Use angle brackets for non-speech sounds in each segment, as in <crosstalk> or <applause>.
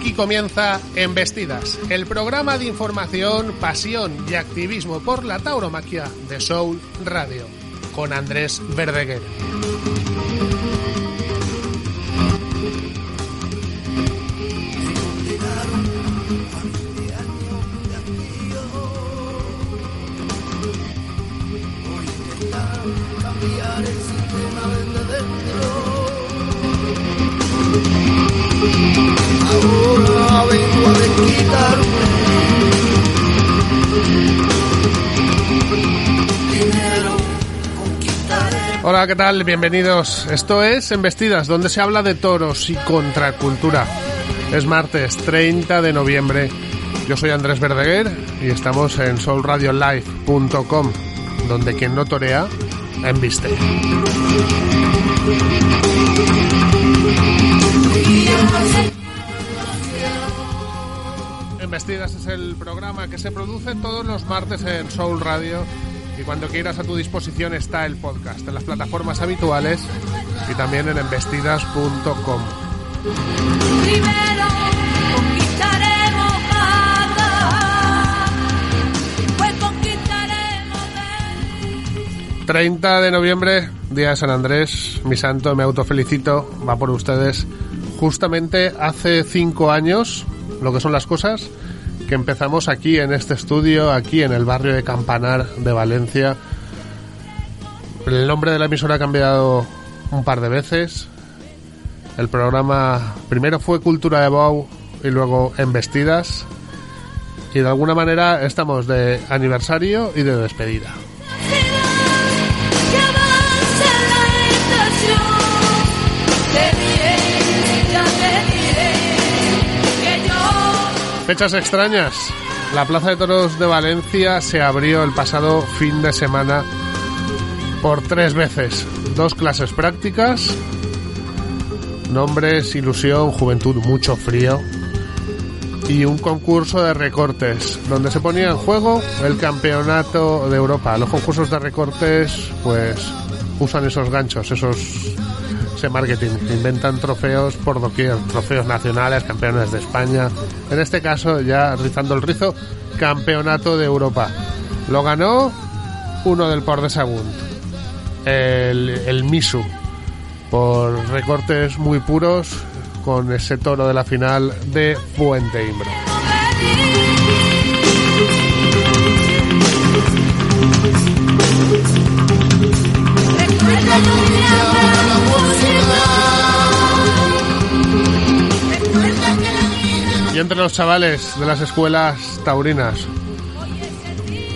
Aquí comienza Embestidas, el programa de información, pasión y activismo por la tauromaquia de Soul Radio, con Andrés Verdeguer. Ahora vengo a desquitarme. Primero conquistaré. Hola, ¿qué tal? Bienvenidos. Esto es Embestidas, donde se habla de toros y contracultura. Es martes 30 de noviembre. Yo soy Andrés Verdeguer y estamos en soulradiolive.com, donde quien no torea, embiste. Embestidas es el programa que se produce todos los martes en Soul Radio y cuando quieras a tu disposición está el podcast en las plataformas habituales y también en embestidas.com. Primero conquistaremos Jaca, pues conquistaremos 30 de noviembre, día de San Andrés, mi santo, me autofelicito, va por ustedes. Justamente hace cinco años, lo que son las cosas, que empezamos aquí en este estudio, aquí en el barrio de Campanar de Valencia. El nombre de la emisora ha cambiado un par de veces. El programa primero fue Cultura de Bau y luego Embestidas. Y de alguna manera estamos de aniversario y de despedida. Fechas extrañas. La Plaza de Toros de Valencia se abrió el pasado fin de semana por tres veces. Dos clases prácticas, nombres, ilusión, juventud, mucho frío. Y un concurso de recortes, donde se ponía en juego el campeonato de Europa. Los concursos de recortes, pues, usan esos ganchos, esos marketing. Inventan trofeos por doquier, trofeos nacionales, campeones de España. En este caso, ya rizando el rizo, campeonato de Europa. Lo ganó uno del Port de Sagunt, el, el Misu, por recortes muy puros con ese toro de la final de Fuente Imbro. Entre los chavales de las escuelas taurinas,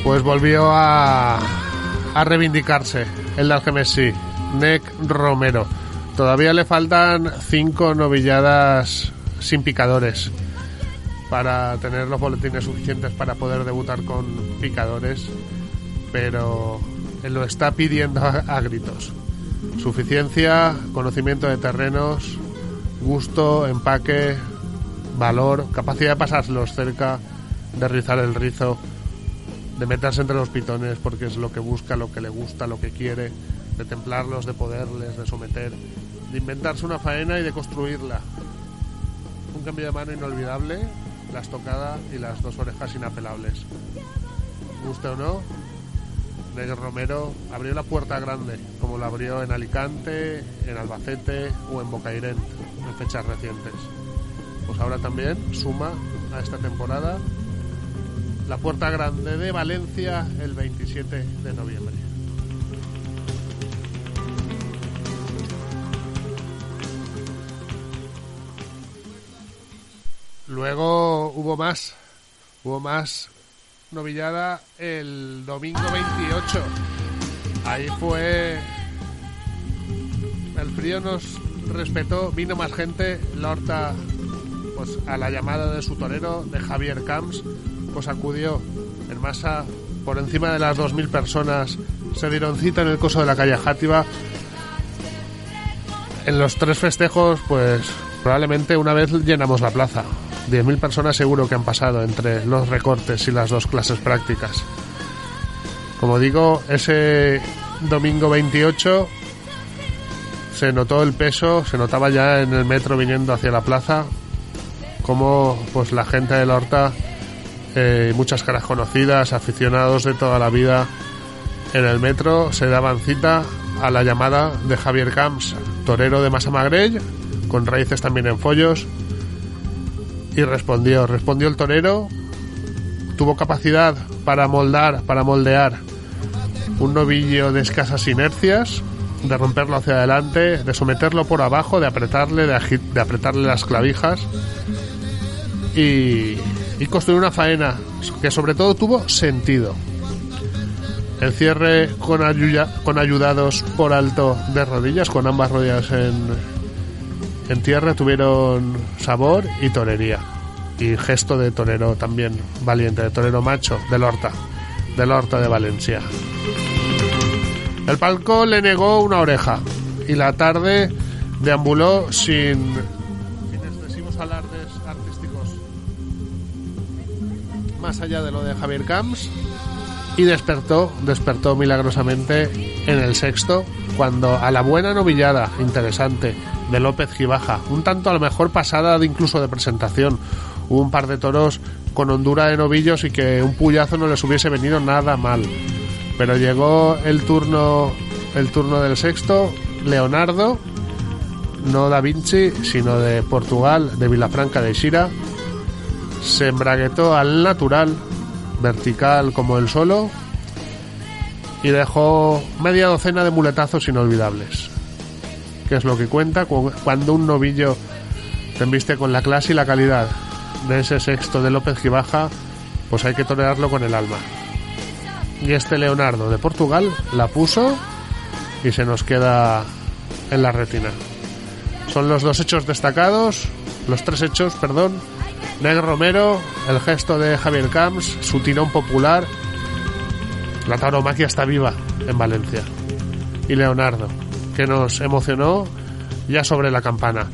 pues volvió a, reivindicarse el Algemesí, Nec Romero. Todavía le faltan cinco novilladas sin picadores para tener los boletines suficientes para poder debutar con picadores, pero lo está pidiendo a gritos. Suficiencia, conocimiento de terrenos, gusto, empaque, valor, capacidad de pasárselos cerca, de rizar el rizo, de meterse entre los pitones porque es lo que busca, lo que le gusta, lo que quiere, de templarlos, de poderles, de someter, de inventarse una faena y de construirla. Un cambio de mano inolvidable, la estocada y las dos orejas inapelables. Guste o no, Negro Romero abrió la puerta grande, como la abrió en Alicante, en Albacete o en Bocairent en fechas recientes. Pues ahora también suma a esta temporada la puerta grande de Valencia el 27 de noviembre. Luego hubo más, hubo más novillada el domingo 28. Ahí fue. El frío nos respetó, vino más gente. La Horta, pues a la llamada de su torero, de Javier Camps, pues acudió en masa por encima de las 2.000 personas. Se dieron cita en el coso de la calle Játiva. En los tres festejos, pues probablemente una vez llenamos la plaza. 10.000 personas seguro que han pasado entre los recortes y las dos clases prácticas. Como digo, ese domingo 28 se notó el peso, se notaba ya en el metro viniendo hacia la plaza. Como pues la gente del Horta, eh, muchas caras conocidas, aficionados de toda la vida en el metro, se daban cita a la llamada de Javier Camps, torero de Masamagrell, con raíces también en Follos, y respondió, respondió el torero, tuvo capacidad para moldar, para moldear un novillo de escasas inercias, de romperlo hacia adelante, de someterlo por abajo, de apretarle, de, de apretarle las clavijas y, y construir una faena que sobre todo tuvo sentido. El cierre con, ayuda- con ayudados por alto de rodillas, con ambas rodillas en, en tierra, tuvieron sabor y torería. Y gesto de torero también valiente, de torero macho, del Horta, del Horta de Valencia. El palco le negó una oreja y la tarde deambuló sin, excesivos más allá de lo de Javier Camps y despertó, despertó milagrosamente en el sexto cuando a la buena novillada interesante de López Gibaja, un tanto a lo mejor pasada de incluso de presentación, hubo un par de toros con hondura de novillos y que un puyazo no les hubiese venido nada mal. Pero llegó el turno el turno del sexto, Leonardo, no Da Vinci, sino de Portugal, de Vilafranca de Xira, se embraguetó al natural, vertical como el solo, y dejó media docena de muletazos inolvidables. Que es lo que cuenta cu- cuando un novillo te embiste con la clase y la calidad de ese sexto de López Gibaja, pues hay que tolerarlo con el alma. Y este Leonardo de Portugal la puso y se nos queda en la retina. Son los dos hechos destacados, los tres hechos, perdón. Neg Romero, el gesto de Javier Camps, su tirón popular. La tauromaquia está viva en Valencia. Y Leonardo, que nos emocionó ya sobre la campana.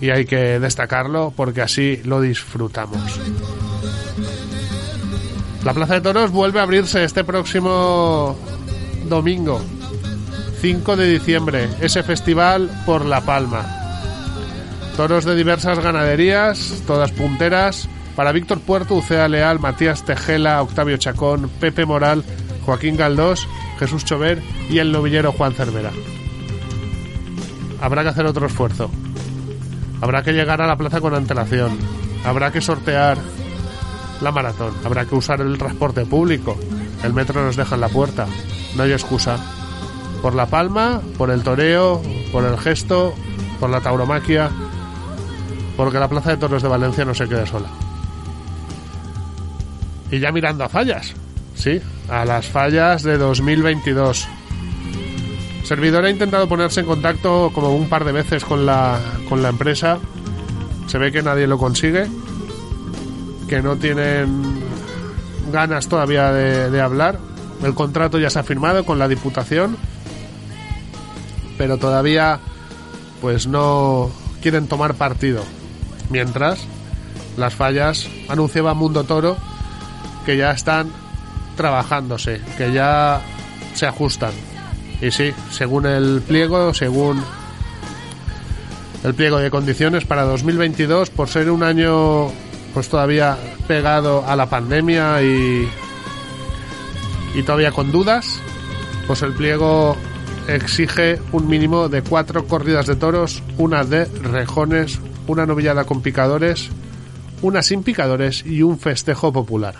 Y hay que destacarlo porque así lo disfrutamos. La Plaza de Toros vuelve a abrirse este próximo domingo, 5 de diciembre, ese festival por La Palma. Toros de diversas ganaderías, todas punteras, para Víctor Puerto, Ucea Leal, Matías Tejela, Octavio Chacón, Pepe Moral, Joaquín Galdós, Jesús Chover y el novillero Juan Cervera. Habrá que hacer otro esfuerzo. Habrá que llegar a la plaza con antelación. Habrá que sortear la maratón. Habrá que usar el transporte público. El metro nos deja en la puerta. No hay excusa. Por la palma, por el toreo, por el gesto, por la tauromaquia, porque la plaza de toros de Valencia no se quede sola. Y ya mirando a fallas, sí, a las fallas de 2022. Servidor ha intentado ponerse en contacto como un par de veces con la, con la empresa. Se ve que nadie lo consigue, que no tienen ganas todavía de, de hablar. El contrato ya se ha firmado con la Diputación, pero todavía pues no quieren tomar partido. Mientras las fallas anunciaba Mundo Toro que ya están trabajándose, que ya se ajustan. Y sí, según el pliego, según el pliego de condiciones para 2022, por ser un año pues todavía pegado a la pandemia y, y todavía con dudas, pues el pliego exige un mínimo de cuatro corridas de toros, una de rejones, una novillada con picadores, una sin picadores y un festejo popular.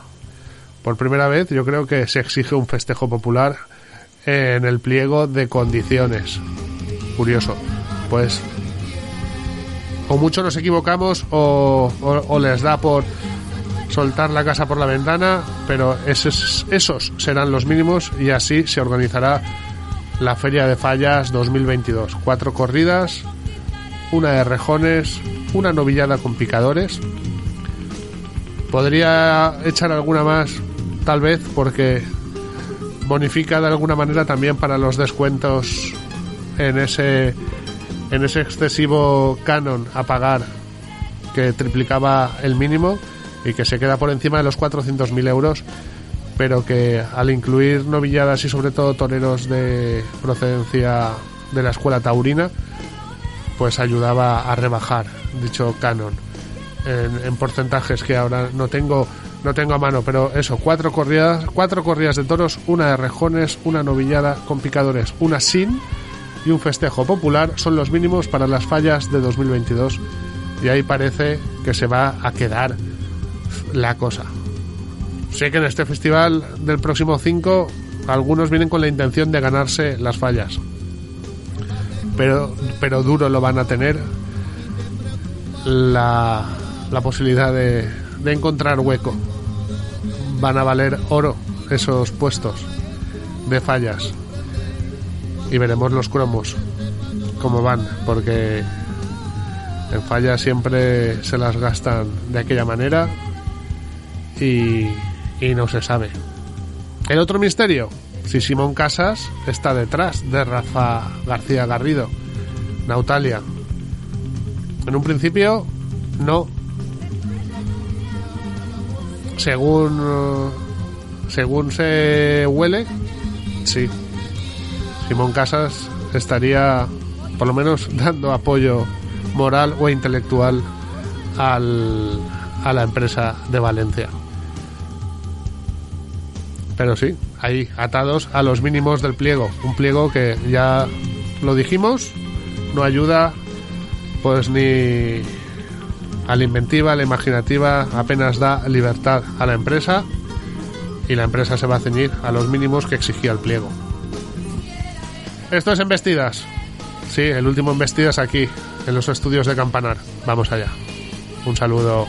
Por primera vez yo creo que se exige un festejo popular en el pliego de condiciones. Curioso. Pues o mucho nos equivocamos o, les da por soltar la casa por la ventana, pero esos, esos serán los mínimos y así se organizará la Feria de Fallas 2022. Cuatro corridas, una de rejones, una novillada con picadores. Podría echar alguna más, tal vez, porque bonifica de alguna manera también para los descuentos en ese en ese excesivo canon a pagar que triplicaba el mínimo y que se queda por encima de los 400.000 euros pero que al incluir novilladas y sobre todo toreros de procedencia de la escuela taurina pues ayudaba a rebajar dicho canon en, en porcentajes que ahora no tengo no tengo a mano, pero eso, cuatro corridas, cuatro corridas de toros, una de rejones, una novillada con picadores, una sin y un festejo popular son los mínimos para las fallas de 2022 y ahí parece que se va a quedar la cosa. Sé que en este festival del próximo 5 algunos vienen con la intención de ganarse las fallas. Pero, pero duro lo van a tener la, la posibilidad de, de encontrar hueco. Van a valer oro esos puestos de fallas. Y veremos los cromos cómo van, porque en fallas siempre se las gastan de aquella manera y, y no se sabe. El otro misterio, si Simón Casas está detrás de Rafa García Garrido, Nautalia. En un principio, no. Según según se huele, sí. Simón Casas estaría por lo menos <laughs> dando apoyo moral o intelectual al, a la empresa de Valencia. Pero sí, ahí atados a los mínimos del pliego. Un pliego que ya lo dijimos, no ayuda pues ni a la inventiva, a la imaginativa, apenas da libertad a la empresa y la empresa se va a ceñir a los mínimos que exigía el pliego. Esto es Embestidas. Sí, el último Embestidas aquí, en los estudios de Campanar. Vamos allá. Un saludo.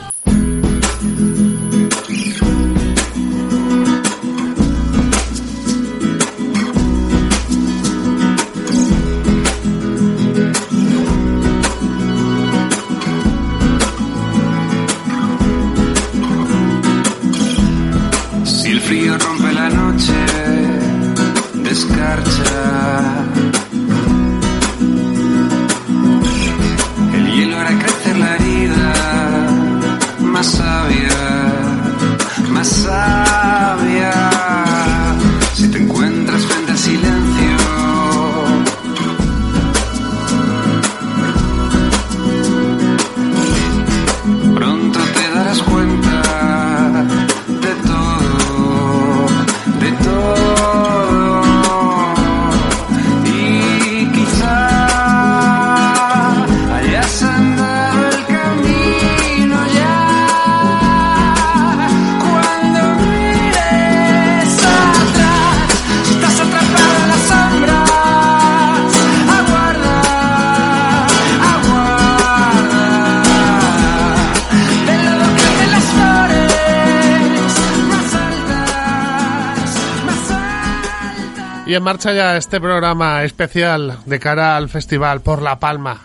Y en marcha ya este programa especial de cara al Festival por La Palma,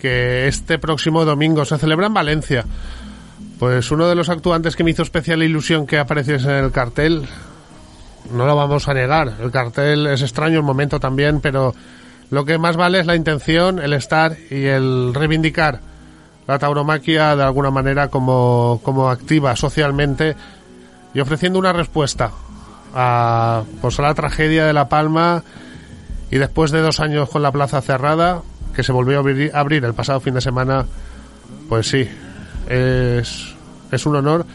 que este próximo domingo se celebra en Valencia. Pues uno de los actuantes que me hizo especial ilusión que apareciese en el cartel, no lo vamos a negar, el cartel es extraño el momento también, pero lo que más vale es la intención, el estar y el reivindicar la tauromaquia de alguna manera como, como activa socialmente y ofreciendo una respuesta a, pues, a la tragedia de La Palma y después de dos años con la plaza cerrada, que se volvió a abrir, el pasado fin de semana, pues sí, es, es un honor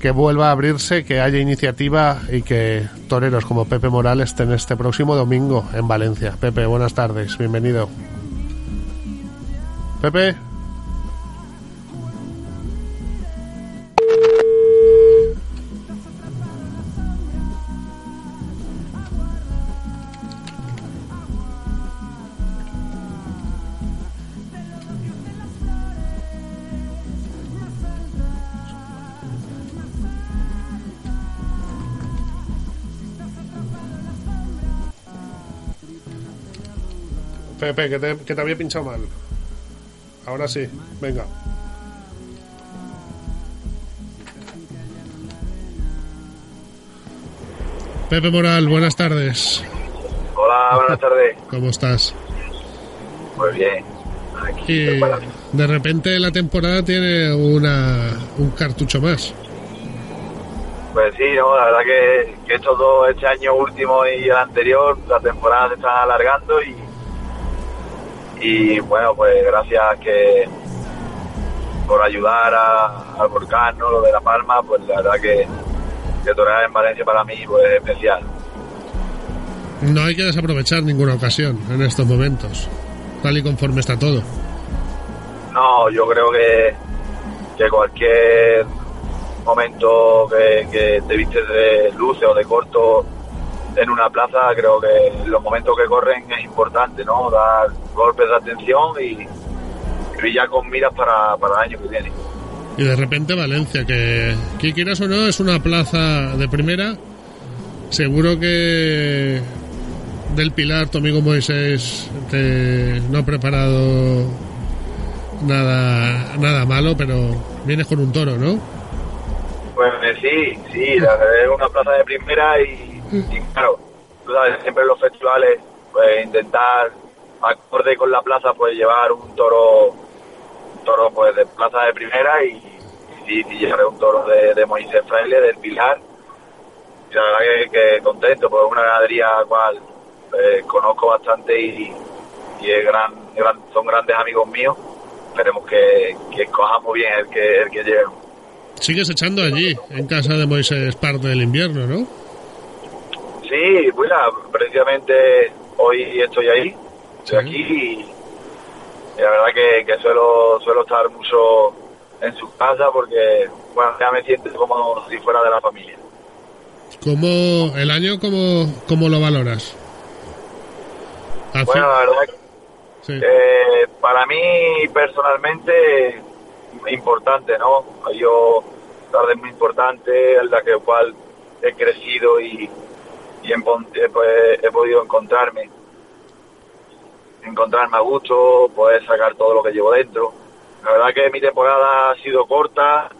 que vuelva a abrirse, que haya iniciativa y que toreros como Pepe Morales estén este próximo domingo en Valencia. Pepe, buenas tardes, bienvenido. Pepe. Pepe, que te, que te había pinchado mal. Ahora sí, venga. Pepe Moral, buenas tardes. Hola, buenas tardes. ¿Cómo estás? Pues bien. Aquí Y de repente la temporada tiene una, un cartucho más. Pues sí, no, la verdad que, que estos dos, este año último y el anterior, la temporada se está alargando y, y bueno, pues gracias que, por ayudar a- al volcán, ¿no? Lo de La Palma, pues la verdad que, que torear en Valencia para mí pues, es especial. No hay que desaprovechar ninguna ocasión en estos momentos, tal y conforme está todo. No, yo creo que, que cualquier momento que, que te vistes de luce o de corto en una plaza, creo que los momentos que corren es importante, ¿no? Dar golpes de atención y, y ya con miras para, para el año que viene. Y de repente Valencia, que, que quieras o no, es una plaza de primera. Seguro que del Pilar, tu amigo Moisés, te, no ha preparado nada, nada malo, pero vienes con un toro, ¿no? Pues eh, sí, sí, la es una plaza de primera y, y claro, siempre en los festivales, pues intentar, acorde con la plaza, pues llevar un toro, toro pues de plaza de primera y, y sí llevaré un toro de, Moisés Fraile, del Pilar. Y la verdad que, contento, pues una ganadería cual eh, conozco bastante y, y es gran, gran- son grandes amigos míos. Esperemos que, que escojamos bien el que, el que lleve. Sigues echando allí, en casa de Moisés, parte del invierno, ¿no? Sí, bueno, precisamente hoy estoy ahí, estoy Sí. aquí y, y la verdad que, que suelo, suelo estar mucho en su casa porque, bueno, ya me siento como si fuera de la familia. ¿Cómo, el año, cómo, cómo lo valoras? Al Bueno, la verdad que sí. eh, para mí personalmente importante, ¿no? Yo tarde muy importante en la que cual he crecido y, y he, pues, he podido encontrarme encontrarme a gusto, poder sacar todo lo que llevo dentro. La verdad que mi temporada ha sido corta,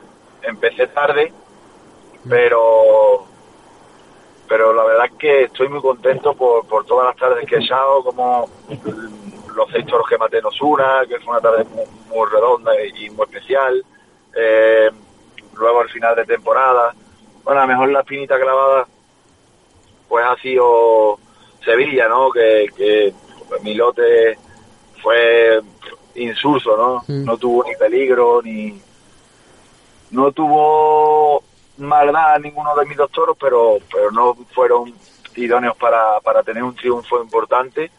empecé tarde, pero pero la verdad es que estoy muy contento por, por todas las tardes que he echado, como mm, los seis toros que maté en Osuna, que fue una tarde muy, muy redonda y, y muy especial. Eh, luego al final de temporada, bueno, a lo mejor la espinita clavada, pues ha sido Sevilla, ¿no? Que, que mi lote fue insulso, ¿no? No tuvo ni peligro, ni... No tuvo maldad ninguno de mis dos toros, pero, pero no fueron idóneos para, para tener un triunfo importante.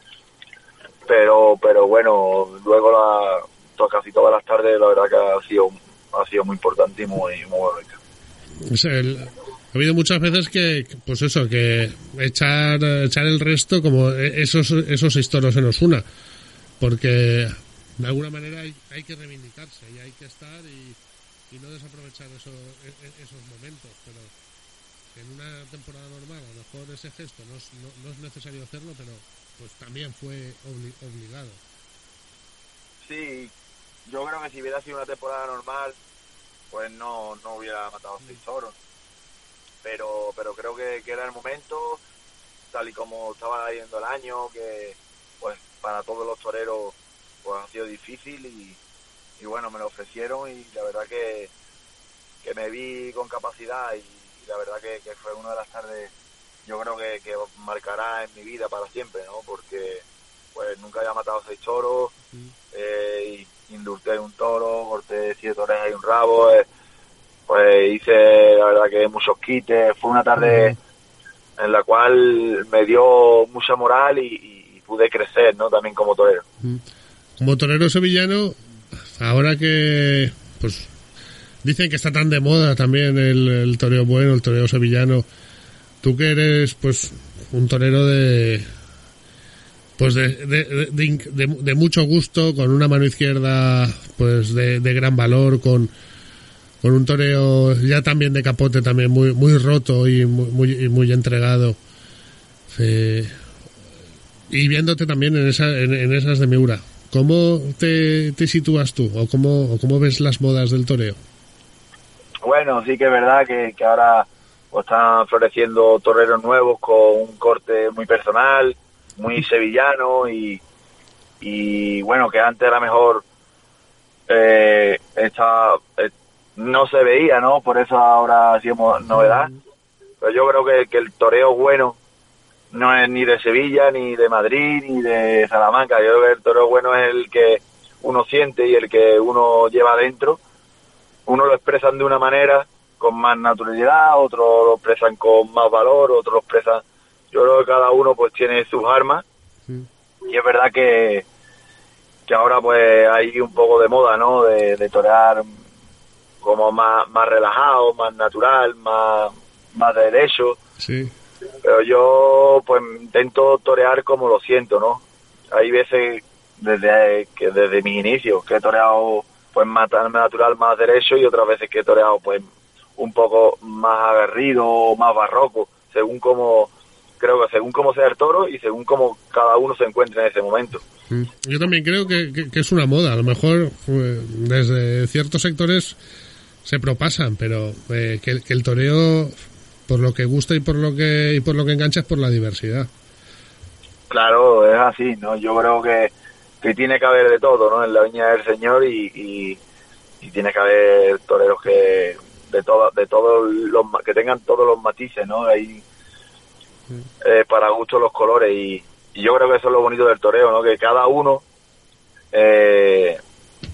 Pero, pero bueno, luego la, to- casi todas las tardes la verdad que ha sido, ha sido muy importante y muy, muy. Es el- ha habido muchas veces que, pues eso, que echar, echar el resto como esos, esos seis toros en Osuna. Porque de alguna manera hay, que reivindicarse y hay que estar y, y no desaprovechar eso, e- e- esos momentos. Pero en una temporada normal a lo mejor ese gesto no es, no es necesario hacerlo, pero pues también fue obli- obligado. Sí, yo creo que si hubiera sido una temporada normal, pues no, no hubiera matado seis toros. Pero, pero creo que, que era el momento, tal y como estaba yendo el año, que pues para todos los toreros pues ha sido difícil y, y bueno, me lo ofrecieron y la verdad que, que me vi con capacidad y, y la verdad que, que fue una de las tardes, yo creo que, que marcará en mi vida para siempre, ¿no? Porque pues nunca había matado seis toros, eh, y indulté un toro, corté siete orejas y un rabo, eh, pues hice la verdad que muchos quites, fue una tarde en la cual me dio mucha moral y, y pude crecer, ¿no? También como torero. Como torero sevillano, ahora que pues dicen que está tan de moda también el, el toreo bueno, el toreo sevillano, tú que eres pues un torero de pues de, de, de- de inc- de- de mucho gusto, con una mano izquierda pues de, de gran valor, con, con un toreo ya también de capote también muy muy roto y muy, muy, y muy entregado. Eh, y viéndote también en, esa, en, en esas de Miura, ¿cómo te, te sitúas tú o cómo, o cómo ves las modas del toreo? Bueno, sí que es verdad que, que ahora pues, están floreciendo toreros nuevos con un corte muy personal, muy <laughs> sevillano y, y bueno, que antes a lo mejor eh, esta- eh, no se veía, ¿no? Por eso ahora ha sido mo- novedad. Pero yo creo que, que el toreo bueno no es ni de Sevilla, ni de Madrid, ni de Salamanca. Yo creo que el toreo bueno es el que uno siente y el que uno lleva adentro uno lo expresan de una manera con más naturalidad, otros lo expresan con más valor, otros lo expresan... Yo creo que cada uno pues tiene sus armas y es verdad que, que ahora pues hay un poco de moda, ¿no? De, de torear como más, más relajado, más natural, más, más de derecho. Sí. Pero yo pues intento torear como lo siento, ¿no? Hay veces desde que desde mis inicios que he toreado pues más natural, más derecho y otras veces que he toreado pues un poco más aguerrido, más barroco, según como creo que según cómo sea el toro y según cómo cada uno se encuentre en ese momento. Yo también creo que, que- que es una moda. A lo mejor eh, desde ciertos sectores se propasan, pero eh, que, el- toreo, por lo que gusta y por lo que y por lo que engancha es por la diversidad. Claro, es así, ¿no? Yo creo que, que tiene que haber de todo, ¿no? En la viña del Señor y, y, tiene que haber toreros que de todo, de todos los que tengan todos los matices, ¿no? Ahí eh, para gusto los colores y, y yo creo que eso es lo bonito del toreo, ¿no? Que cada uno eh,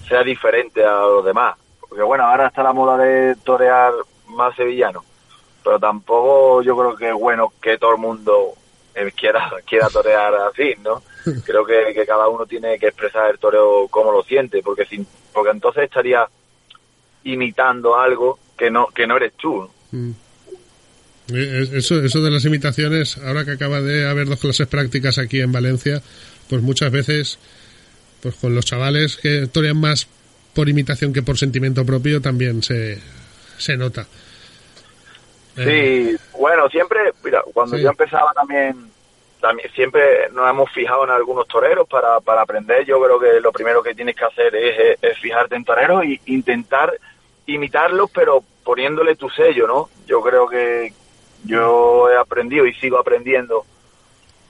sea diferente a los demás. Porque bueno, ahora está la moda de torear más sevillano, pero tampoco yo creo que es bueno que todo el mundo eh, quiera <laughs> quiera torear así, ¿no? <laughs> Creo que, que cada uno tiene que expresar el toreo como lo siente, porque sin, porque entonces estaría imitando algo que no que no eres tú. Mm. Eh, Eso, eso de las imitaciones, ahora que acaba de haber dos clases prácticas aquí en Valencia, pues muchas veces, pues con los chavales que torean más por imitación que por sentimiento propio, también se, se nota. Eh, Sí, bueno, siempre, mira, cuando Sí. yo empezaba también, también, siempre nos hemos fijado en algunos toreros para, para aprender. Yo creo que lo primero que tienes que hacer es, es fijarte en toreros e intentar imitarlos, pero poniéndole tu sello, ¿no? Yo creo que yo he aprendido y sigo aprendiendo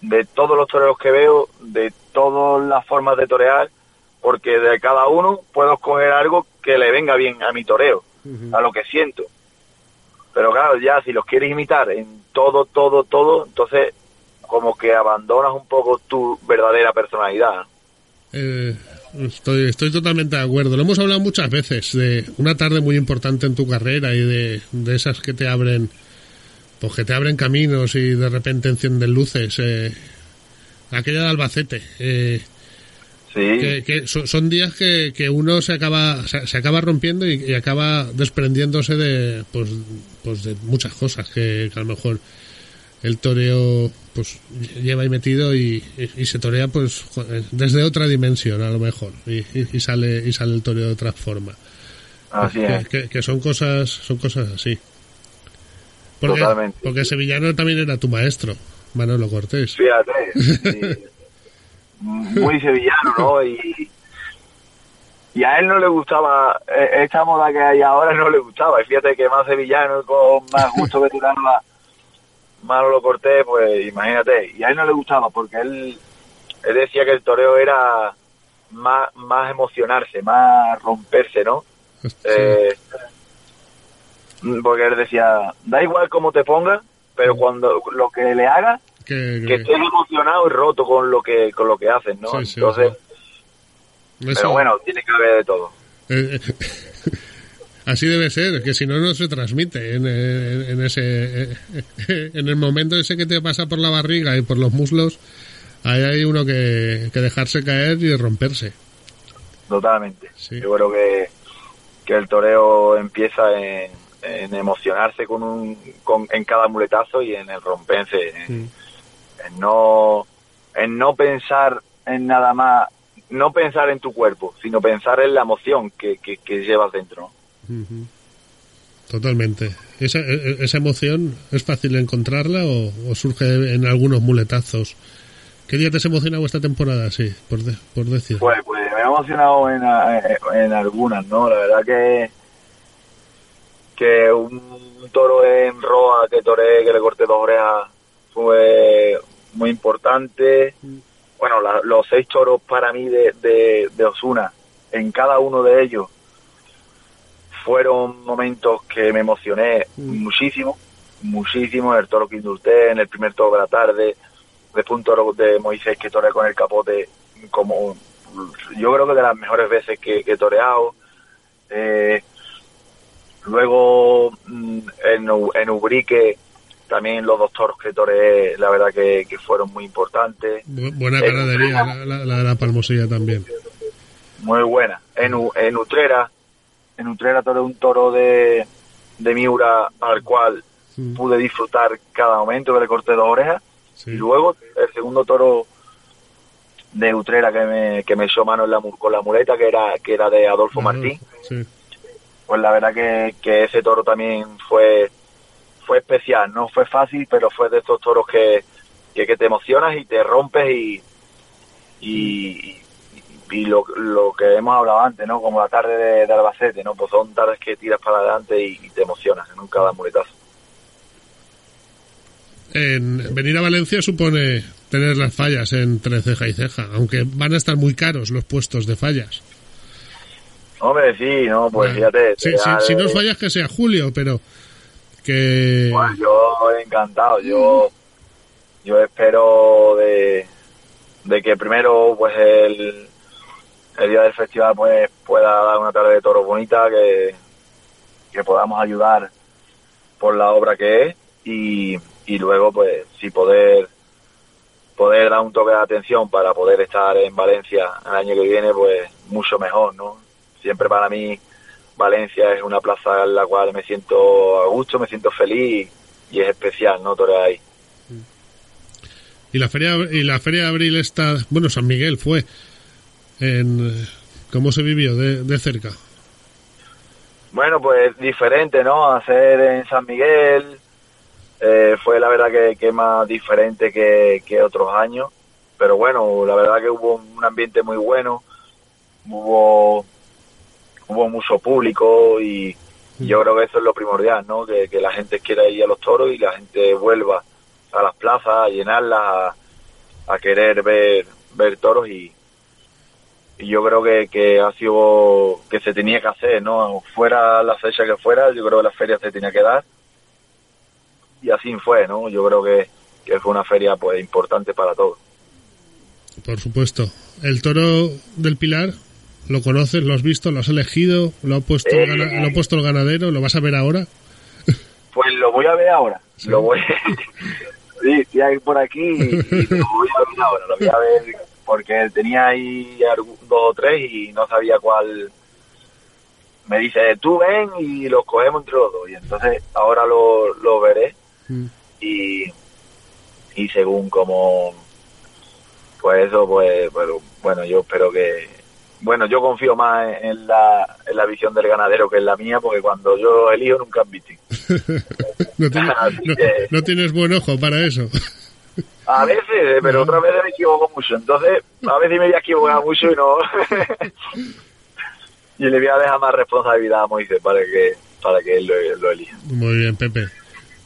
de todos los toreros que veo, de todas las formas de torear, porque de cada uno puedo escoger algo que le venga bien a mi toreo, a lo que siento. Pero claro, ya si los quieres imitar en todo, todo, todo, entonces como que abandonas un poco tu verdadera personalidad. Eh, estoy, estoy totalmente de acuerdo. Lo hemos hablado muchas veces de una tarde muy importante en tu carrera y de, de esas que te abren, pues que te abren caminos y de repente encienden luces. Eh, aquella de Albacete. Eh, Sí, que, que so- son días que, que uno se acaba se, se acaba rompiendo y, y acaba desprendiéndose de pues, pues de muchas cosas que, que a lo mejor el toreo pues lleva ahí metido y, y- y se torea pues eh, desde otra dimensión a lo mejor y, y- sale y sale el toreo de otra forma así que, es. que- que son cosas son cosas así porque, Totalmente. porque Sevillano también era tu maestro Manolo Cortés Fíjate, sí. <laughs> muy sevillano, ¿no? Y, y a él no le gustaba, eh, esta moda que hay ahora no le gustaba. Y fíjate que más sevillano, con más gusto que tiraba Manolo Cortés, pues imagínate. Y a él no le gustaba porque él, él decía que el toreo era más, más emocionarse, más romperse, ¿no? Eh, porque él decía, da igual cómo te pongas, pero cuando lo que le hagas, que, que estés emocionado y roto con lo que con lo que haces, ¿no? Sí, sí, Entonces, pero bueno, tiene que haber de todo. Eh, eh, <laughs> Así debe ser, que si no, no se transmite en, en- en ese eh, <laughs> en el momento ese que te pasa por la barriga y por los muslos, ahí hay uno que, que dejarse caer y romperse. Totalmente. Sí. Yo creo que, que el toreo empieza en, en emocionarse con un, con, en cada muletazo y en el rompense, en, Mm. En no en no pensar en nada más, no pensar en tu cuerpo, sino pensar en la emoción que, que, que llevas dentro. Totalmente. ¿Esa, e- e- ¿Esa emoción es fácil encontrarla o, o surge en algunos muletazos? ¿Qué día te has emocionado esta temporada? Sí, por, de- por decir. Pues, pues me he emocionado en, en, algunas, ¿no? La verdad que que un toro en Roa que toreé, que le corté dos orejas, fue muy importante. Bueno, la- los seis toros para mí de, de, de Osuna, en cada uno de ellos, fueron momentos que me emocioné muchísimo, muchísimo. El toro que indulté, en el primer toro de la tarde, después un toro de Moisés que toreé con el capote, como yo creo que de las mejores veces que, que he toreado. Eh, Luego mm, en, en Ubrique también los dos toros que toreé, la verdad que, que fueron muy importantes. Bu- buena ganadería, la, la- la de la Palmosilla también. muy buena. En, en Utrera, en Utrera toré un toro de, de Miura al cual pude disfrutar cada momento que le corté dos orejas. Sí. Y luego el segundo toro de Utrera que me, que me echó mano en la, con la muleta, que era, que era de Adolfo Martín. Sí. Pues la verdad que, que ese toro también fue fue especial, no fue fácil, pero fue de estos toros que, que, que te emocionas y te rompes y, y, y lo, lo que hemos hablado antes, ¿no? Como la tarde de, de Albacete, ¿no? Pues son tardes que tiras para adelante y, y te emocionas en cada muletazo. En venir a Valencia supone tener las fallas entre ceja y ceja, aunque van a estar muy caros los puestos de fallas. Hombre, sí, ¿no? Pues Bueno, fíjate. sí, sí, si no fallas que sea julio, pero que Bueno, yo encantado, yo yo espero de, de que primero pues el, el día del festival pues pueda dar una tarde de toros bonita, que, que podamos ayudar por la obra que es y, y luego pues si poder poder dar un toque de atención para poder estar en Valencia el año que viene pues mucho mejor, ¿no? Siempre para mí Valencia es una plaza en la cual me siento a gusto, me siento feliz y, es especial, ¿no? Torear ahí. y la feria y la feria de abril está, bueno, San Miguel fue en cómo se vivió de, de cerca. Bueno, pues diferente, ¿no? Hacer en San Miguel eh, fue la verdad que, que más diferente que, que otros años, pero bueno, la verdad que hubo un ambiente muy bueno, hubo hubo mucho público y yo creo que eso es lo primordial, ¿no? Que, la gente quiera ir a los toros y la gente vuelva a las plazas, a llenarlas, a, a querer ver ver toros y, y yo creo que, que ha sido que se tenía que hacer, ¿no? Fuera la fecha que fuera, yo creo que la feria se tenía que dar y así fue, ¿no? Yo creo que, que fue una feria pues importante para todos. Por supuesto. El toro del Pilar, ¿lo conoces? ¿Lo has visto? ¿Lo has elegido? ¿Lo ha puesto, el, gana- lo ha puesto el ganadero? ¿Lo vas a ver ahora? Pues lo voy a ver ahora. Sí. Lo voy sí, hay por aquí y, y lo voy a ver ahora. Lo voy a ver porque tenía ahí dos o tres y no sabía cuál. Me dice, tú ven y los cogemos entre los dos. Y entonces ahora lo, lo veré y, y según como pues eso pues pero bueno yo espero que bueno yo confío más en, la en la visión del ganadero que en la mía porque cuando yo elijo nunca han visto <laughs> no, tienes, Así no- que- no tienes buen ojo para eso. a veces eh, pero otras veces me equivoco mucho entonces a veces me voy a equivocar mucho y no <laughs> y le voy a dejar más responsabilidad a Moisés para que para que él lo, lo elija Muy bien, Pepe.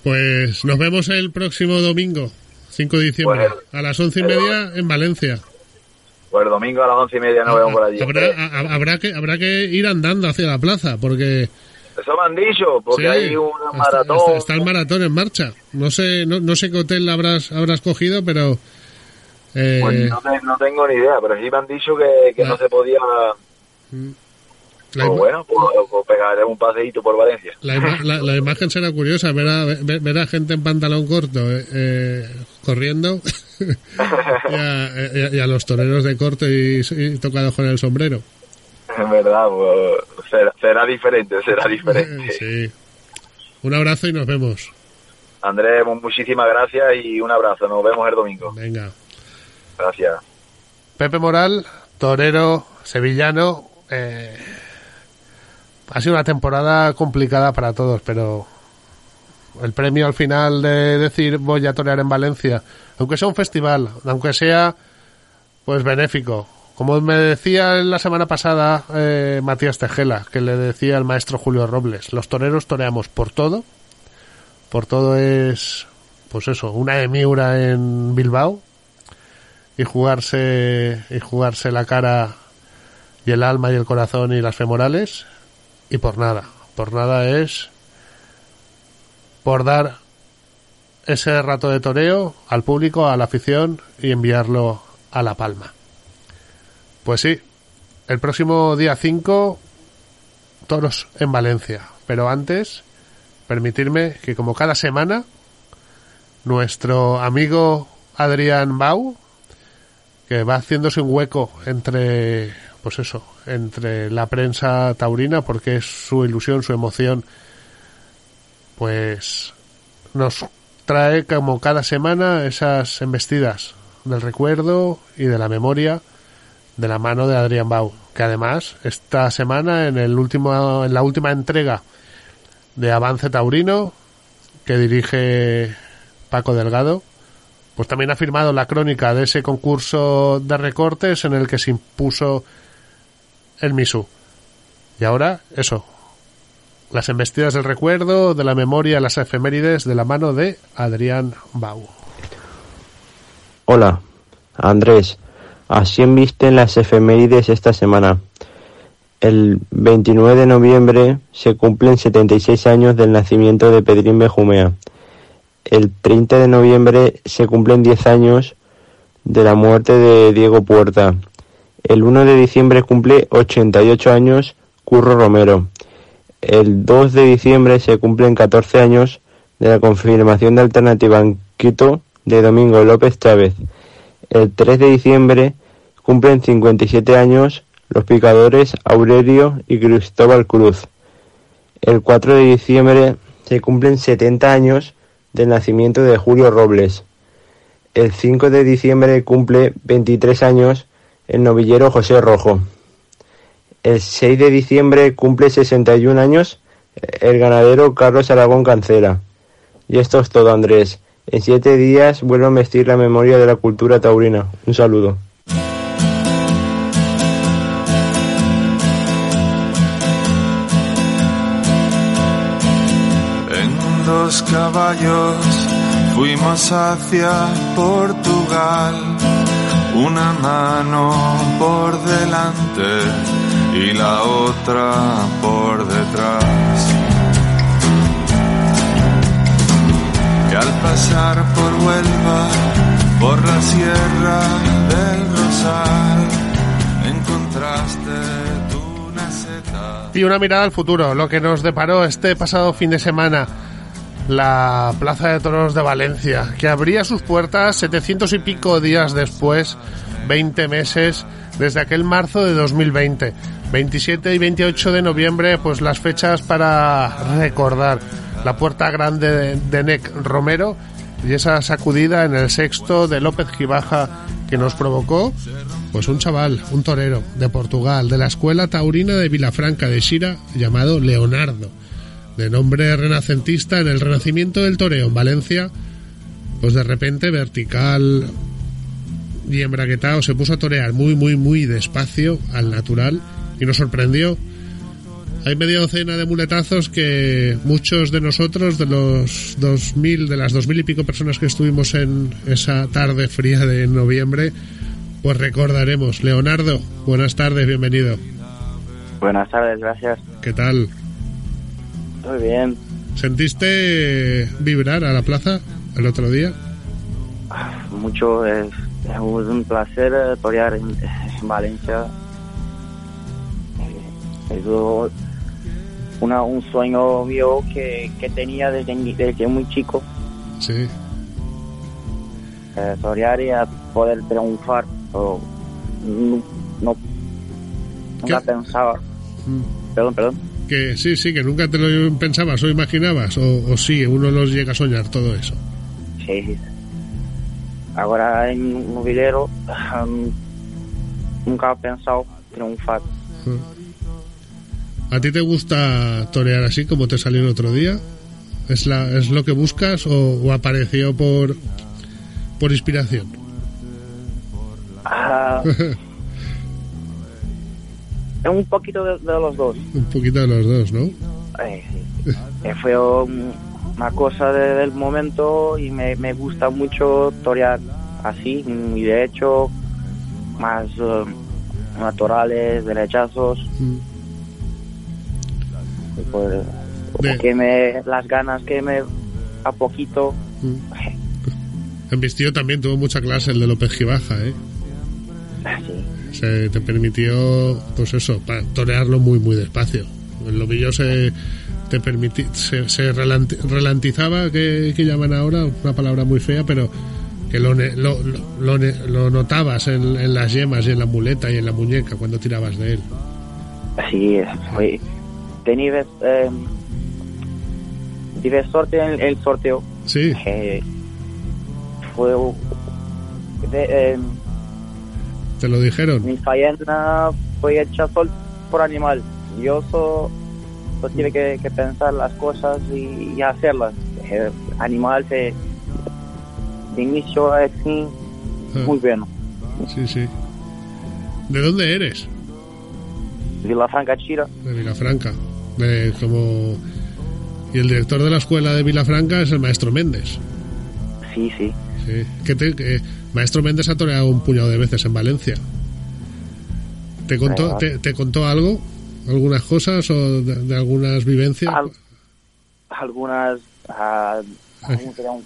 Pues nos vemos el próximo domingo, 5 de diciembre, Bueno. a las once y media en Valencia. Pues el domingo a las once y media nos vemos por allí Habrá, ha- habrá, que, habrá que ir andando hacia la plaza, porque eso me han dicho porque Sí, hay está- maratón Está, está el maratón en marcha. No sé, no, no sé qué hotel habrás, habrás cogido, pero eh, Pues no, no tengo ni idea, pero sí me han dicho que, que Ah. no se podía. La, Pues bueno, pues, pues pegaré un paseíto por Valencia. la, ima- la- la imagen será curiosa, ver a, ver, ver a gente en pantalón corto eh, eh, corriendo <laughs> y, a, y a- y a los toreros de corto y, y tocados con el sombrero. En verdad, pues, será, será diferente, será diferente. <laughs> Sí. Un abrazo y nos vemos. Andrés, mu- muchísimas gracias y un abrazo. Nos vemos el domingo. Venga. Gracias. Pepe Moral, torero sevillano. eh, ha sido una temporada complicada para todos, pero el premio al final de decir voy a torear en Valencia, aunque sea un festival, aunque sea pues benéfico. Como me decía la semana pasada eh, Matías Tejela, que le decía al maestro Julio Robles, los toreros toreamos por todo, por todo es, pues eso, una emiura en Bilbao, y jugarse y jugarse la cara y el alma y el corazón y las femorales y por nada. Por nada es por dar ese rato de toreo al público a la afición y enviarlo a la palma. Pues sí el próximo día 5 toros en Valencia. Pero antes, permitirme que como cada semana, nuestro amigo Adrián Bau, que va haciéndose un hueco entre, pues eso, entre la prensa taurina, porque es su ilusión, su emoción, pues nos trae como cada semana esas embestidas del recuerdo y de la memoria de la mano de Adrián Bau, que además esta semana en el último en la última entrega de Avance Taurino que dirige Paco Delgado, pues también ha firmado la crónica de ese concurso de recortes en el que se impuso el Misu. Y ahora, eso, las embestidas del recuerdo, de la memoria, las efemérides de la mano de Adrián Bau. Hola, Andrés. Así embisten las efemérides esta semana. El 29 de noviembre se cumplen 76 años del nacimiento de Pedrín Bejumea. El 30 de noviembre se cumplen 10 años de la muerte de Diego Puerta. El 1 de diciembre cumple 88 años Curro Romero. El 2 de diciembre se cumplen 14 años de la confirmación de alternativa en Quito de Domingo López Chávez. El 3 de diciembre cumplen 57 años los picadores Aurelio y Cristóbal Cruz. El 4 de diciembre se cumplen 70 años del nacimiento de Julio Robles. El 5 de diciembre cumple 23 años el novillero José Rojo. El 6 de diciembre cumple 61 años el ganadero Carlos Aragón Cancela. Y esto es todo, Andrés. En siete días vuelvo a vestir la memoria de la cultura taurina. Un saludo. En dos caballos fuimos hacia Portugal, una mano por delante y la otra por detrás. Y al pasar por Huelva, por la sierra del Rosal, encontraste. Y una mirada al futuro, lo que nos deparó este pasado fin de semana la Plaza de Toros de Valencia, que abría sus puertas 700 y pico días después, 20 meses desde aquel marzo de 2020. 27 y 28 de noviembre, pues las fechas para recordar la puerta grande de, Nec Romero y esa sacudida en el sexto de López Gibaja que nos provocó pues un chaval, un torero de Portugal, de la escuela taurina de Vilafranca de Xira, llamado Leonardo, de nombre renacentista en el renacimiento del toreo en Valencia, pues de repente vertical y embraguetado se puso a torear muy, muy, muy despacio al natural y nos sorprendió. Hay media docena de muletazos que muchos de nosotros, de los 2000, de las dos mil y pico personas que estuvimos en esa tarde fría de noviembre, pues recordaremos. Leonardo, buenas tardes, bienvenido. Buenas tardes, gracias. ¿Qué tal? Muy bien. ¿Sentiste vibrar a la plaza el otro día? Mucho, es, es un placer eh, torear en, en Valencia. Eh, Es un- una, un sueño mío que, que tenía desde, desde muy chico, Sí. eh, torear y a poder triunfar. pero no, no- pensaba. Mm. Perdón, perdón. Que sí, sí, que nunca te lo pensabas o imaginabas, o, o sí, uno los llega a soñar todo eso. Sí, en un novilero um, nunca pensado triunfar. ¿A ti te gusta torear así como te salió el otro día? ¿Es, la, es lo que buscas o, o apareció por, por inspiración? Ah, <laughs> un poquito de, de los dos. Un poquito de los dos, ¿no? Eh, sí. Eh, Fue un- una cosa de- del momento y me, me gusta mucho torear así y de hecho más eh, naturales, derechazos. Mm. pues, De- que me, las ganas que me a poquito En vestido también tuvo mucha clase el de López Gibaja, ¿eh? <laughs> así. Te permitió, pues eso, para torearlo muy, muy despacio. El lobillo se te permiti se, se relanti- que, que llaman ahora, una palabra muy fea, pero que lo, lo, lo, lo notabas en, en las yemas y en la muleta y en la muñeca cuando tirabas de él. Sí, fue, tenía eh, tive suerte en el sorteo. Sí, que fue de, eh, te lo dijeron. mi faena fue hecha sol por animal. Yo so, so tive que, que pensar las cosas y, y hacerlas. El animal se, de inicio a fin Ah, muy bueno. Sí, sí. ¿De dónde eres? Vilafranca Chira, De Vilafranca. De como... Y el director de la escuela de Vilafranca es el maestro Méndez. sí, sí. Sí. Que te, que- maestro Méndez ha toreado un puñado de veces en Valencia. ¿Te contó, te, te contó algo? ¿Algunas cosas o de, de algunas vivencias? Al- algunas ah, algunos eran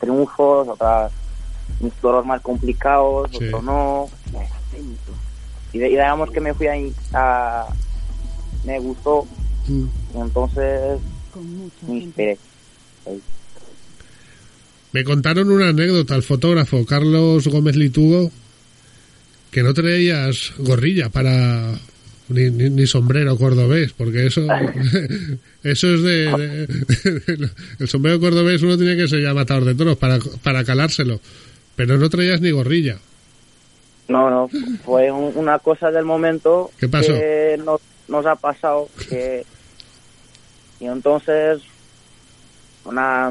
triunfos, otras unos toros más complicados, Sí. otros no. Y, de- y digamos que me fui a, a- me gustó, Mm. y entonces me inspiré. Me contaron una anécdota al fotógrafo Carlos Gómez Litugo que no traías gorrilla para ni, ni- ni sombrero cordobés, porque eso <laughs> eso es de, de- el sombrero cordobés uno tiene que ser ya matador de toros para, para calárselo, pero no traías ni gorrilla. No, no, fue un- una cosa del momento ¿Qué pasó? que nos, nos ha pasado que y entonces una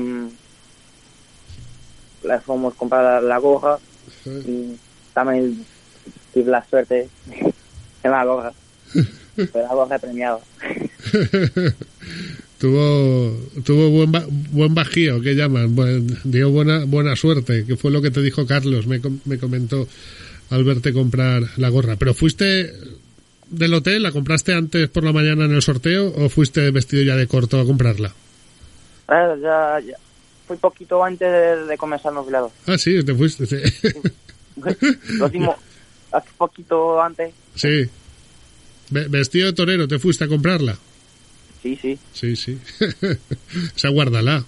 mm, le fuimos a comprar la, la gorra y también tuve la suerte <laughs> en la gorra. <laughs> Fue la gorra premiada. <laughs> Tuvo tuvo buen ba- buen bajío, que llaman, Buen- dio buena buena suerte, que fue lo que te dijo Carlos, me, com- me comentó al verte comprar la gorra. Pero fuiste del hotel, la compraste antes por la mañana en el sorteo o fuiste vestido ya de corto a comprarla? Eh, ya, ya fui poquito antes de, de comenzar el novilado Ah, sí, te fuiste, sí. lo hicimos hace poquito antes Sí. Ve- Vestido de torero, te fuiste a comprarla. sí sí Sí, sí. <laughs> Esa guárdala.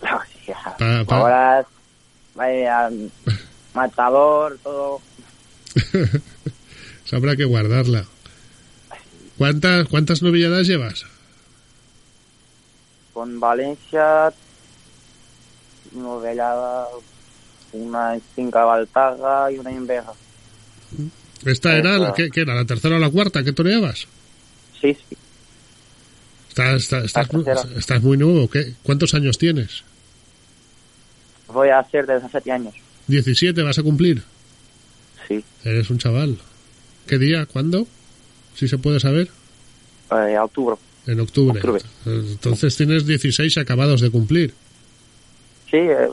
Pa- pa- ahora vaya matador todo <laughs> Esa habrá que guardarla. ¿Cuántas, cuántas novilladas llevas? con Valencia, novela, una en Finca Baltaga y una en Beja. Esta era, la- ¿qué, qué era? ¿La tercera o la cuarta que toreabas? Sí, sí, Estás, estás, estás, estás muy nuevo. ¿Qué? ¿Cuántos años tienes? voy a hacer desde hace años. 17 vas a cumplir. Sí, Eres un chaval. ¿Qué día? ¿Cuándo? Si se puede saber. eh, octubre. En octubre. Octubre. Entonces tienes 16 acabados de cumplir. Sí, eh,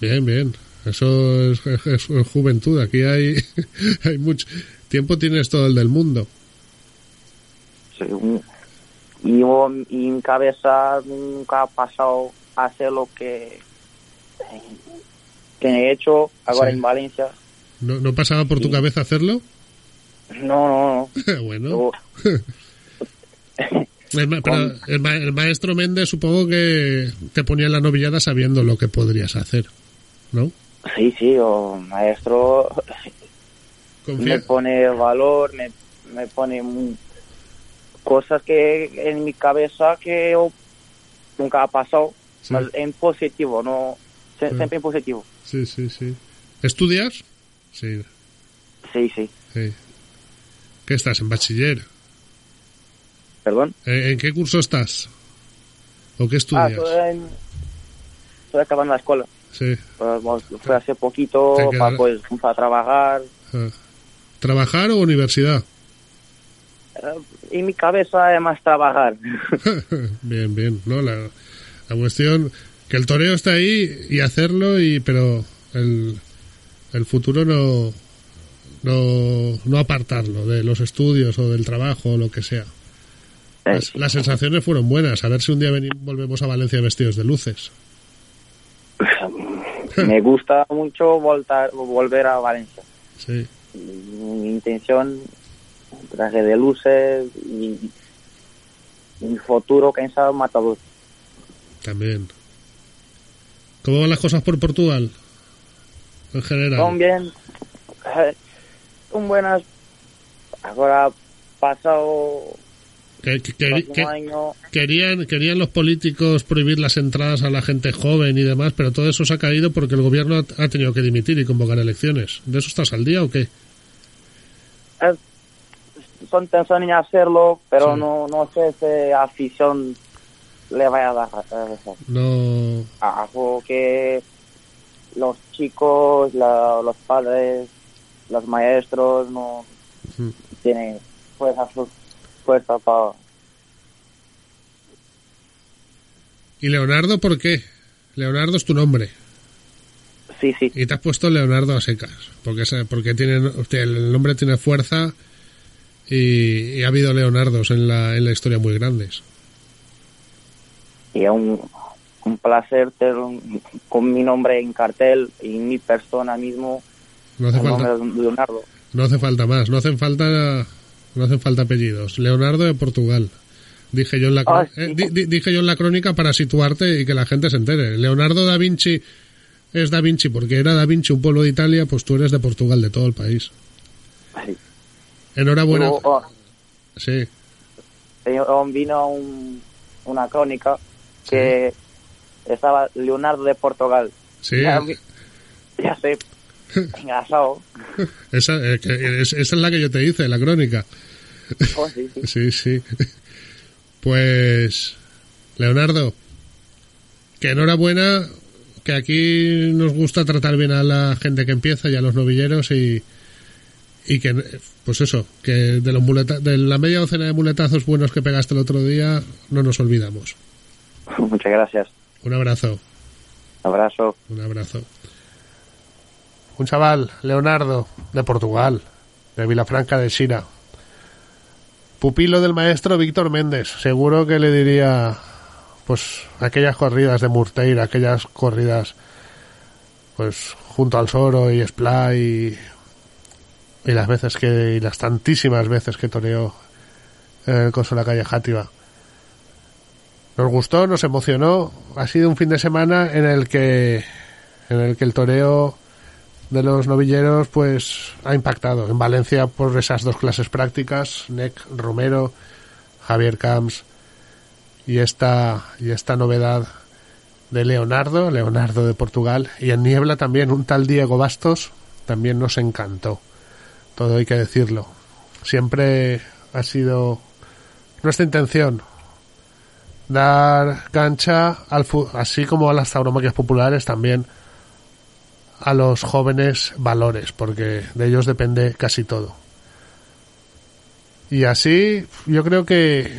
Bien, bien. Eso es, es- es juventud. Aquí hay, <laughs> hay mucho tiempo. Tienes todo el del mundo. sí, y, y en cabeza nunca ha pasado a hacer lo que, que he hecho ahora Sí. en Valencia. ¿No, no pasaba por tu cabeza hacerlo? No, no, no. <laughs> bueno. Yo- <laughs> El, ma- pero el ma- el maestro Méndez supongo que te ponía en la novillada sabiendo lo que podrías hacer, ¿no? sí, sí, o maestro me pone valor, me, me pone cosas que en mi cabeza que yo nunca ha pasado, Sí. en positivo, no Sí. siempre en positivo. Sí, sí, sí. ¿Estudias? Sí, Sí, sí. sí. ¿Qué estás? ¿En bachiller? Perdón. ¿En, en qué curso estás? ¿O qué Ah, estudias? estoy, en- estoy acabando la escuela. Sí. Pues, bueno, fue hace poquito para pues para trabajar. Ah. ¿Trabajar o universidad? Eh, En mi cabeza es más trabajar. <laughs> bien, bien. No, la, la cuestión que el toreo está ahí y hacerlo y pero el, el futuro no no no apartarlo de los estudios o del trabajo o lo que sea. Las, las sensaciones fueron buenas. A ver si un día veni- volvemos a Valencia vestidos de luces. <laughs> me gusta mucho voltar, volver a Valencia. Sí. mi intención traje de luces y mi futuro, quién sabe, matador. También. ¿Cómo van las cosas por Portugal? En general. Son bien, eh, son buenas. Ahora pasado Que- que- que- querían, querían los políticos prohibir las entradas a la gente joven y demás, pero todo eso se ha caído porque el gobierno ha, ha tenido que dimitir y convocar elecciones. ¿De eso estás al día o qué? eh, son pensando en hacerlo, pero Sí. no, no sé si afición le vaya a dar eso. No. Algo que los chicos, la- los padres, los maestros no Ujú. tienen fuerza, su- fuerza para... ¿Y Leonardo por qué? Leonardo es tu nombre. Sí, sí. Y te has puesto Leonardo a secas. Porque, porque tiene, el nombre tiene fuerza y, y ha habido Leonardos en la, en la historia muy grandes. Y es un, un placer tener con mi nombre en cartel y mi persona mismo, No hace falta, Leonardo. no hace falta más. No hacen falta, no hacen falta apellidos. Leonardo de Portugal. Dije yo en la, Ah, sí. eh, di- di- dije yo en la crónica para situarte y que la gente se entere. Leonardo da Vinci es da Vinci porque era da Vinci un pueblo de Italia, pues tú eres de Portugal, de todo el país. Sí. Enhorabuena. Oh, Sí. eh, oh, vino un- una crónica que estaba Leonardo de Portugal. Sí. Ya, ya sé, <laughs> Esa, eh, que es- esa es la que yo te hice, la crónica. Oh, sí, sí. <laughs> Sí, sí. Pues, Leonardo, que enhorabuena, que aquí nos gusta tratar bien a la gente que empieza y a los novilleros y, y que, pues eso, que de, los muleta- de la media docena de muletazos buenos que pegaste el otro día, no nos olvidamos. <laughs> Muchas gracias. Un abrazo, Abrazo. un abrazo. Un chaval, Leonardo, de Portugal, de Vilafranca de Xira. Pupilo del maestro Víctor Méndez. Seguro que le diría, pues, aquellas corridas de Murteira, aquellas corridas, pues, junto al Soro y Splay y, las veces que, y las tantísimas veces que toreó en el coso de la calle Játiva. Nos gustó, nos emocionó. Ha sido un fin de semana en el que, en el que el toreo de los novilleros pues ha impactado. En Valencia por esas dos clases prácticas Nec Romero Javier Camps y esta y esta novedad de Leonardo Leonardo de Portugal y en Niebla también un tal Diego Bastos también nos encantó. Todo hay que decirlo. Siempre ha sido nuestra intención dar cancha al así como a las tauromaquias populares también a los jóvenes valores, porque de ellos depende casi todo. Y así yo creo que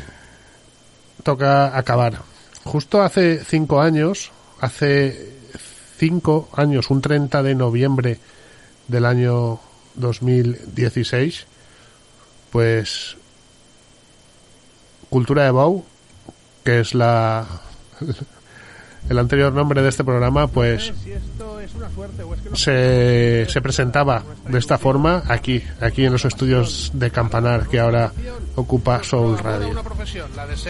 toca acabar. Justo hace cinco años, hace cinco años, un 30 de noviembre del año 2016, pues Cultura de Bau, que es la el anterior nombre de este programa, pues se, se presentaba de esta forma aquí, aquí en los estudios de Campanar que ahora ocupa Soul Radio.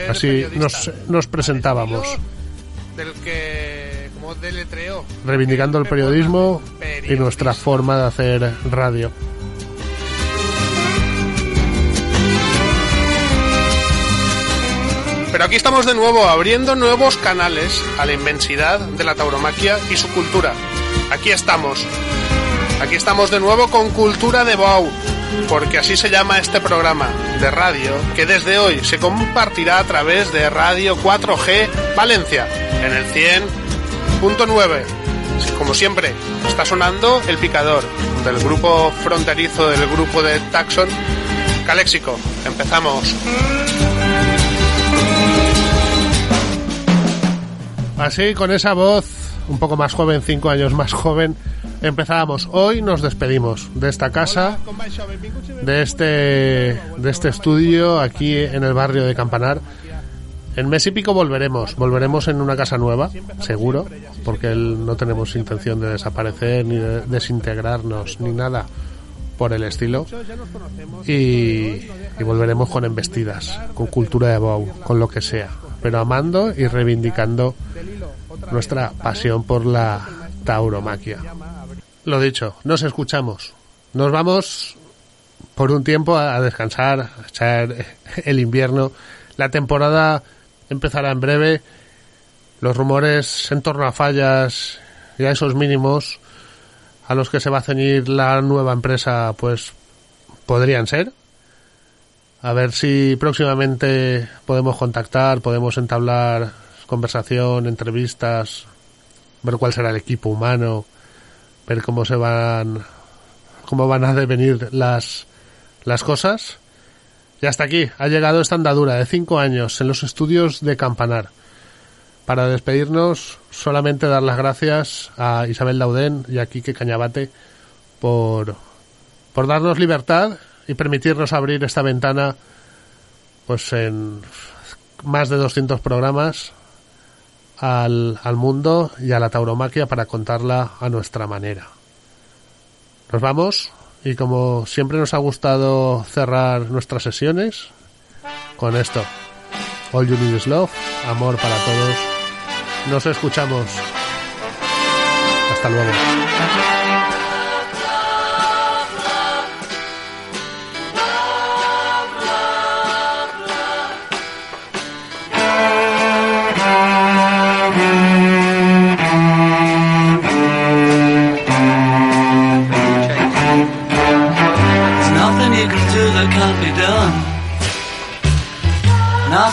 Así nos, nos presentábamos, Del que, reivindicando el periodismo y nuestra forma de hacer radio. Pero aquí estamos de nuevo abriendo nuevos canales a la inmensidad de la tauromaquia y su cultura. Aquí estamos. Aquí estamos de nuevo con Cultura de Bau, porque así se llama este programa de radio que desde hoy se compartirá a través de Radio 4G Valencia en el 100.9. Como siempre, está sonando El Picador del grupo fronterizo del grupo de Taxon Caléxico. Empezamos. Así, con esa voz, un poco más joven, cinco años más joven, empezábamos. Hoy nos despedimos de esta casa, de este, de este estudio aquí en el barrio de Campanar. En mes y pico volveremos, volveremos en una casa nueva, seguro, porque no tenemos intención de desaparecer ni de desintegrarnos ni nada por el estilo. Y, y volveremos con embestidas, con cultura de Bow, con lo que sea. Pero amando y reivindicando nuestra pasión por la tauromaquia. Lo dicho, nos escuchamos. Nos vamos por un tiempo a descansar, a echar el invierno. La temporada empezará en breve. Los rumores en torno a fallas y a esos mínimos a los que se va a ceñir la nueva empresa, pues podrían ser. A ver si próximamente podemos contactar, podemos entablar conversación, entrevistas, ver cuál será el equipo humano, ver cómo se van cómo van a devenir las las cosas. Y hasta aquí ha llegado esta andadura de cinco años en los estudios de Campanar. Para despedirnos, solamente dar las gracias a Isabel Laudén y a Quique Cañabate por, por darnos libertad y permitirnos abrir esta ventana pues en más de 200 programas al, al mundo y a la tauromaquia para contarla a nuestra manera. Nos vamos y como siempre nos ha gustado cerrar nuestras sesiones con esto. All You Need Is Love, amor para todos. Nos escuchamos. Hasta luego.